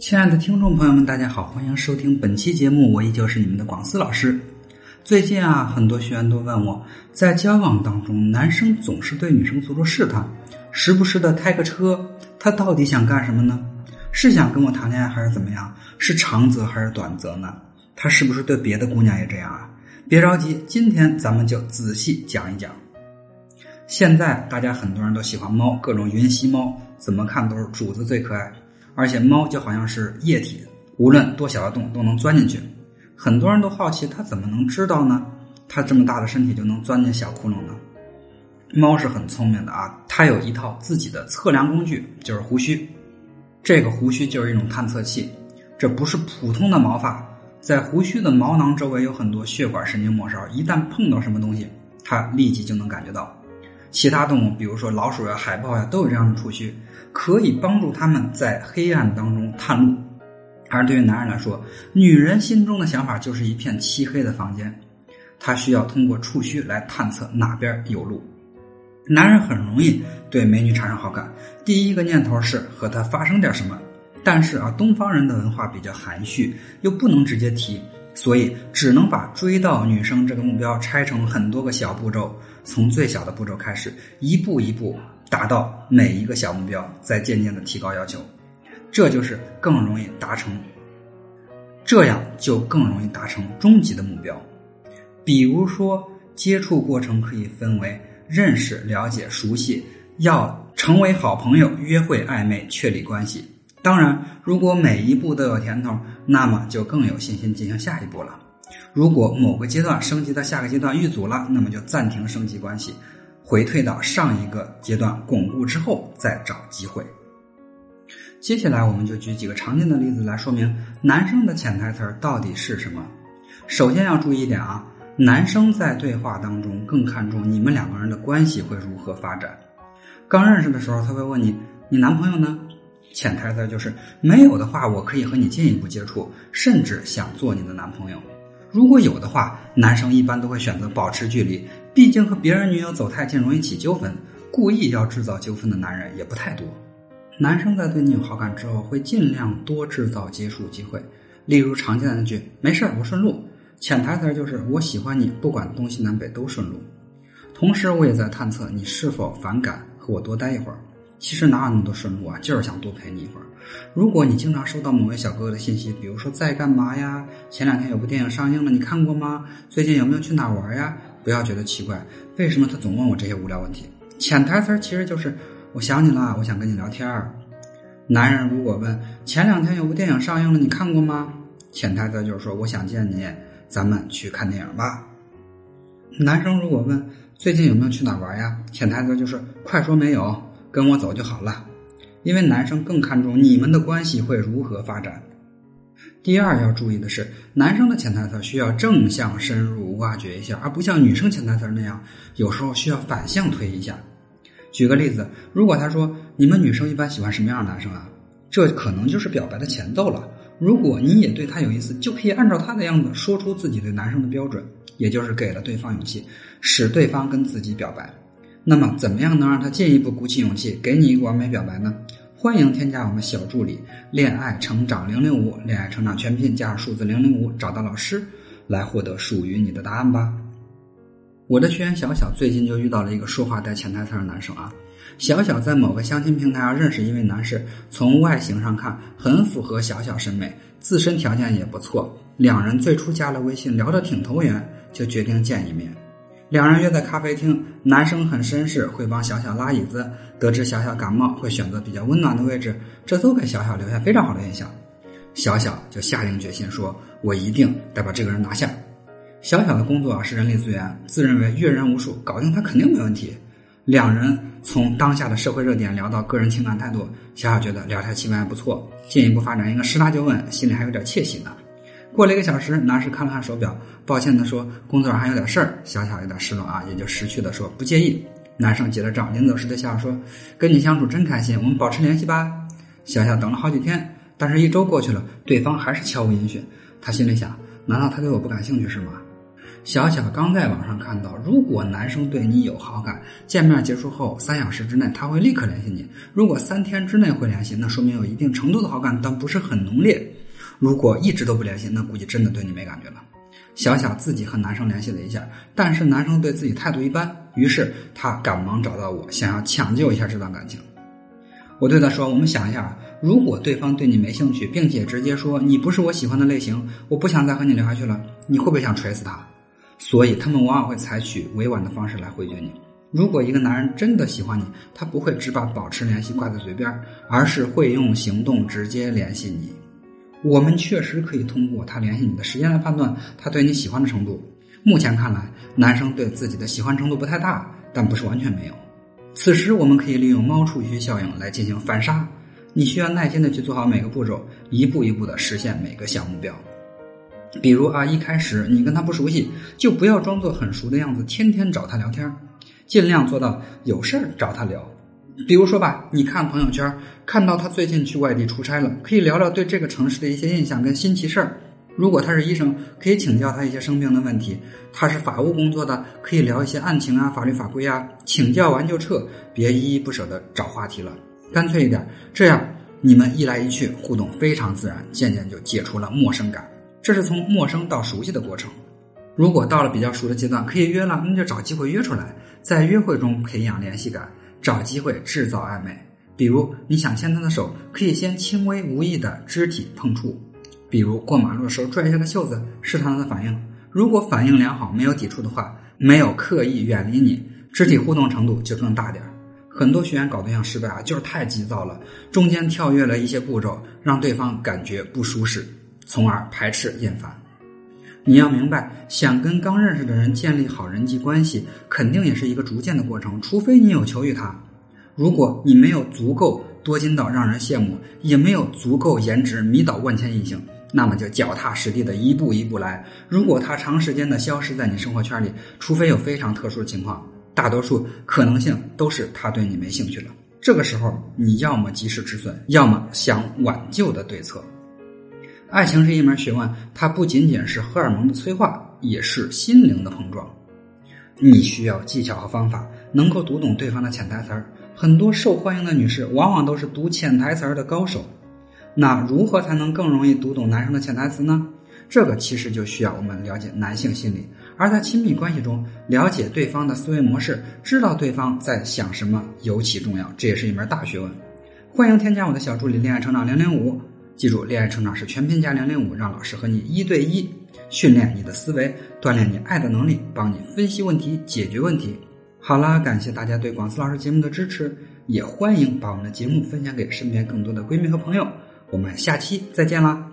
亲爱的听众朋友们，大家好，欢迎收听本期节目，我依旧是你们的广思老师。最近啊，很多学员都问我，在交往当中，男生总是对女生做出试探，时不时的开个车，他到底想干什么呢？是想跟我谈恋爱还是怎么样？是长则还是短则呢？他是不是对别的姑娘也这样啊？别着急，今天咱们就仔细讲一讲。现在大家很多人都喜欢猫，各种云吸猫，怎么看都是主子最可爱。而且猫就好像是液体，无论多小的洞都能钻进去。很多人都好奇，它怎么能知道呢？它这么大的身体就能钻进小窟窿呢？猫是很聪明的啊，它有一套自己的测量工具，就是胡须。这个胡须就是一种探测器，这不是普通的毛发，在胡须的毛囊周围有很多血管、神经末梢，一旦碰到什么东西，它立即就能感觉到。其他动物，比如说老鼠呀、海豹呀，都有这样的触须，可以帮助他们在黑暗当中探路。而对于男人来说，女人心中的想法就是一片漆黑的房间，他需要通过触须来探测哪边有路。男人很容易对美女产生好感，第一个念头是和她发生点什么。但是啊，东方人的文化比较含蓄，又不能直接提。所以只能把追到女生这个目标拆成很多个小步骤，从最小的步骤开始，一步一步达到每一个小目标，再渐渐的提高要求，这就是更容易达成，这样就更容易达成终极的目标。比如说，接触过程可以分为认识、了解、熟悉，要成为好朋友、约会、暧昧、确立关系。当然，如果每一步都有甜头，那么就更有信心进行下一步了。如果某个阶段升级到下个阶段遇阻了，那么就暂停升级关系，回退到上一个阶段巩固之后再找机会。接下来，我们就举几个常见的例子来说明男生的潜台词到底是什么。首先要注意一点啊，男生在对话当中更看重你们两个人的关系会如何发展。刚认识的时候，他会问你：“你男朋友呢？”潜台词就是没有的话，我可以和你进一步接触，甚至想做你的男朋友。如果有的话，男生一般都会选择保持距离，毕竟和别人女友走太近容易起纠纷。故意要制造纠纷的男人也不太多。男生在对你有好感之后，会尽量多制造接触机会，例如常见的那句“没事儿我顺路”，潜台词就是我喜欢你，不管东西南北都顺路。同时，我也在探测你是否反感和我多待一会儿。其实哪有那么多顺路啊，就是想多陪你一会儿。如果你经常收到某位小哥哥的信息，比如说在干嘛呀？前两天有部电影上映了，你看过吗？最近有没有去哪玩呀？不要觉得奇怪，为什么他总问我这些无聊问题？潜台词其实就是我想你了，我想跟你聊天儿。男人如果问前两天有部电影上映了，你看过吗？潜台词就是说我想见你，咱们去看电影吧。男生如果问最近有没有去哪玩呀？潜台词就是快说没有。跟我走就好了，因为男生更看重你们的关系会如何发展。第二要注意的是，男生的潜台词需要正向深入挖掘一下，而不像女生潜台词那样，有时候需要反向推一下。举个例子，如果他说你们女生一般喜欢什么样的男生啊？这可能就是表白的前奏了。如果你也对他有意思，就可以按照他的样子说出自己对男生的标准，也就是给了对方勇气，使对方跟自己表白。那么，怎么样能让他进一步鼓起勇气，给你一个完美表白呢？欢迎添加我们小助理“恋爱成长零零五”，恋爱成长全拼加上数字零零五，找到老师，来获得属于你的答案吧。我的学员小小最近就遇到了一个说话带潜台词的男生啊。小小在某个相亲平台上认识一位男士，从外形上看很符合小小审美，自身条件也不错。两人最初加了微信，聊得挺投缘，就决定见一面。两人约在咖啡厅，男生很绅士，会帮小小拉椅子。得知小小感冒，会选择比较温暖的位置，这都给小小留下非常好的印象。小小就下定决心说：“我一定得把这个人拿下。”小小的工作啊是人力资源，自认为阅人无数，搞定他肯定没问题。两人从当下的社会热点聊到个人情感态度，小小觉得聊天气氛还不错，进一步发展应该十拿九稳，心里还有点窃喜呢。过了一个小时，男士看了看手表，抱歉的说：“工作上还有点事儿。”小小有点失落啊，也就识趣的说：“不介意。”男生结了账，临走时对小小说：“跟你相处真开心，我们保持联系吧。”小小等了好几天，但是一周过去了，对方还是悄无音讯。他心里想：难道他对我不感兴趣是吗？小小刚在网上看到，如果男生对你有好感，见面结束后三小时之内他会立刻联系你；如果三天之内会联系，那说明有一定程度的好感，但不是很浓烈；如果一直都不联系，那估计真的对你没感觉了。想想自己和男生联系了一下，但是男生对自己态度一般，于是他赶忙找到我，想要抢救一下这段感情。我对他说：“我们想一下，如果对方对你没兴趣，并且直接说你不是我喜欢的类型，我不想再和你聊下去了，你会不会想锤死他？”所以他们往往会采取委婉的方式来回绝你。如果一个男人真的喜欢你，他不会只把保持联系挂在嘴边，而是会用行动直接联系你。我们确实可以通过他联系你的时间来判断他对你喜欢的程度。目前看来，男生对自己的喜欢程度不太大，但不是完全没有。此时，我们可以利用猫触须效应来进行反杀。你需要耐心的去做好每个步骤，一步一步的实现每个小目标。比如啊，一开始你跟他不熟悉，就不要装作很熟的样子，天天找他聊天，尽量做到有事儿找他聊。比如说吧，你看朋友圈，看到他最近去外地出差了，可以聊聊对这个城市的一些印象跟新奇事儿。如果他是医生，可以请教他一些生病的问题；他是法务工作的，可以聊一些案情啊、法律法规啊。请教完就撤，别依依不舍的找话题了，干脆一点，这样你们一来一去，互动非常自然，渐渐就解除了陌生感。这是从陌生到熟悉的过程。如果到了比较熟的阶段，可以约了，那就找机会约出来，在约会中培养联系感，找机会制造暧昧。比如你想牵他的手，可以先轻微无意的肢体碰触，比如过马路的时候拽一下他袖子，试探他的反应。如果反应良好，没有抵触的话，没有刻意远离你，肢体互动程度就更大点儿。很多学员搞对象失败啊，就是太急躁了，中间跳跃了一些步骤，让对方感觉不舒适。从而排斥厌烦。你要明白，想跟刚认识的人建立好人际关系，肯定也是一个逐渐的过程。除非你有求于他，如果你没有足够多金到让人羡慕，也没有足够颜值迷倒万千异性，那么就脚踏实地的一步一步来。如果他长时间的消失在你生活圈里，除非有非常特殊的情况，大多数可能性都是他对你没兴趣了。这个时候，你要么及时止损，要么想挽救的对策。爱情是一门学问，它不仅仅是荷尔蒙的催化，也是心灵的碰撞。你需要技巧和方法，能够读懂对方的潜台词儿。很多受欢迎的女士，往往都是读潜台词儿的高手。那如何才能更容易读懂男生的潜台词呢？这个其实就需要我们了解男性心理，而在亲密关系中，了解对方的思维模式，知道对方在想什么尤其重要。这也是一门大学问。欢迎添加我的小助理恋爱成长零零五。记住，恋爱成长是全拼加零零五，让老师和你一对一训练你的思维，锻炼你爱的能力，帮你分析问题、解决问题。好啦，感谢大家对广思老师节目的支持，也欢迎把我们的节目分享给身边更多的闺蜜和朋友。我们下期再见啦！